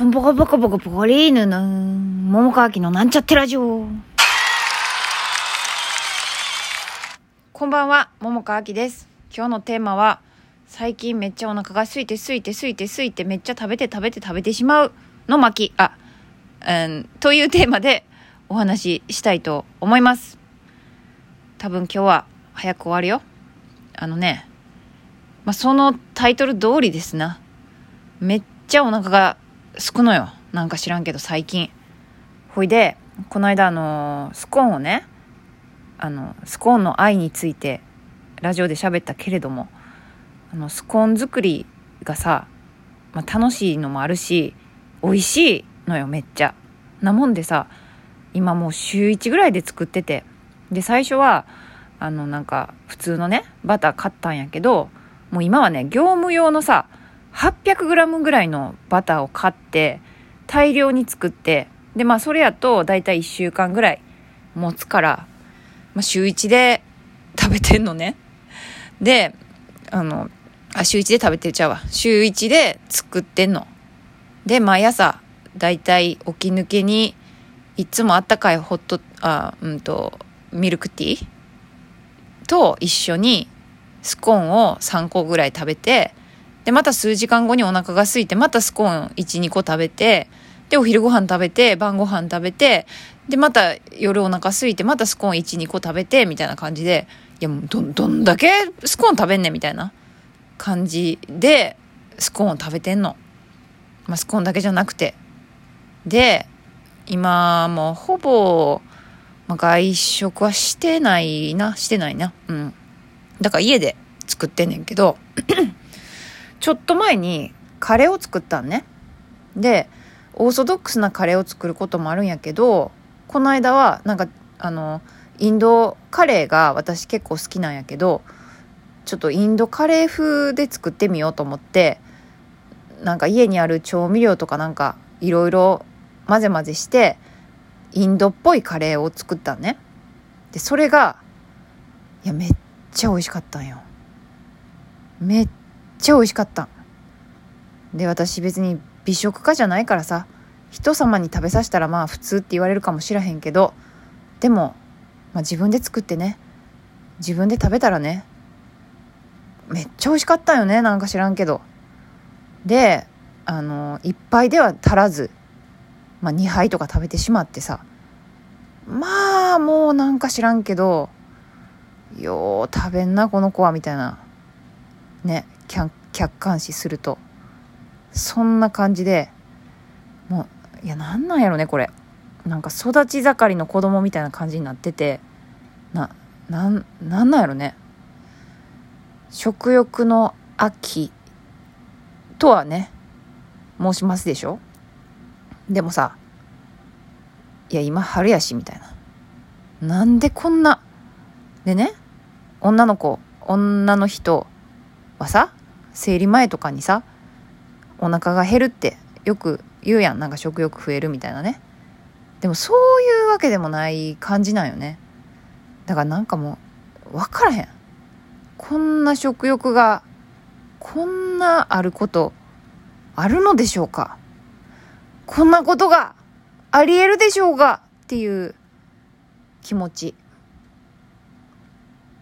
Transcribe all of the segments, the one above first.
ポンポコポコポコポコリーヌの、桃川きのなんちゃってラジオ。こんばんは、桃川きです。今日のテーマは、最近めっちゃお腹が空いて空いて空いて空いてめっちゃ食べて食べて食べてしまうの巻、あ、うん、というテーマでお話ししたいと思います。多分今日は早く終わるよ。あのね、まあ、そのタイトル通りですな。めっちゃお腹がすくのよ。なんか知らんけど最近。ほいで、この間あのスコーンをね、あの、スコーンの愛についてラジオで喋ったけれども、あの、スコーン作りがさ、まあ、楽しいのもあるし、美味しいのよ、めっちゃ。なもんでさ、今もう週1ぐらいで作ってて。で、最初は、あの、なんか、普通のね、バター買ったんやけど、もう今はね、業務用のさ、800g ぐらいのバターを買って大量に作ってでまあそれやと大体1週間ぐらい持つから、まあ、週1で食べてんのね。であのあ週1で食べてちゃうわ。週1で作ってんの。で毎朝大体起き抜けにいつもあったかいホットあうんとミルクティーと一緒にスコーンを3個ぐらい食べてで、また数時間後にお腹が空いて、またスコーン1、2個食べて、で、お昼ご飯食べて、晩ご飯食べて、で、また夜お腹空いて、またスコーン1、2個食べて、みたいな感じで、いやもうど、どんだけスコーン食べんねん、みたいな感じで、スコーンを食べてんの。まあ、スコーンだけじゃなくて。で、今もうほぼ、まあ、外食はしてないな、してないな。うん。だから家で作ってんねんけど、ちょっと前にカレーを作ったんね。で、オーソドックスなカレーを作ることもあるんやけど、この間はなんか、あの、インドカレーが私結構好きなんやけど、ちょっとインドカレー風で作ってみようと思って、なんか家にある調味料とかなんかいろいろ混ぜ混ぜして、インドっぽいカレーを作ったんね。で、それが、いや、めっちゃ美味しかったんよ。めっちゃ美味しかった。で私別に美食家じゃないからさ人様に食べさせたらまあ普通って言われるかもしらへんけどでも、まあ、自分で作ってね自分で食べたらねめっちゃ美味しかったよねなんか知らんけど。であの1杯では足らず、まあ、2杯とか食べてしまってさまあもうなんか知らんけどよう食べんなこの子はみたいな。ね客観視すると。そんな感じでもういやなんなんやろねこれ。なんか育ち盛りの子供みたいな感じになってて。ななんなんなんやろね。食欲の秋とはね申しますでしょ。でもさいや今春やしみたいな。なんでこんなでね女の子女の人はさ生理前とかにさお腹が減るってよく言うやん。なんか食欲増えるみたいなね。でもそういうわけでもない感じなんよね。だからなんかもう分からへん。こんな食欲がこんなあることあるのでしょうか。こんなことがありえるでしょうか。っていう気持ち。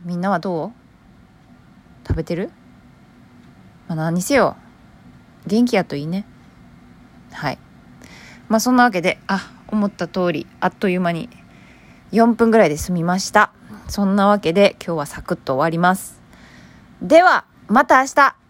みんなはどう？食べてる？まあ、何にせよ元気やといいね。はい。まあそんなわけであ思った通りあっという間に4分ぐらいで済みました。そんなわけで今日はサクッと終わります。ではまた明日。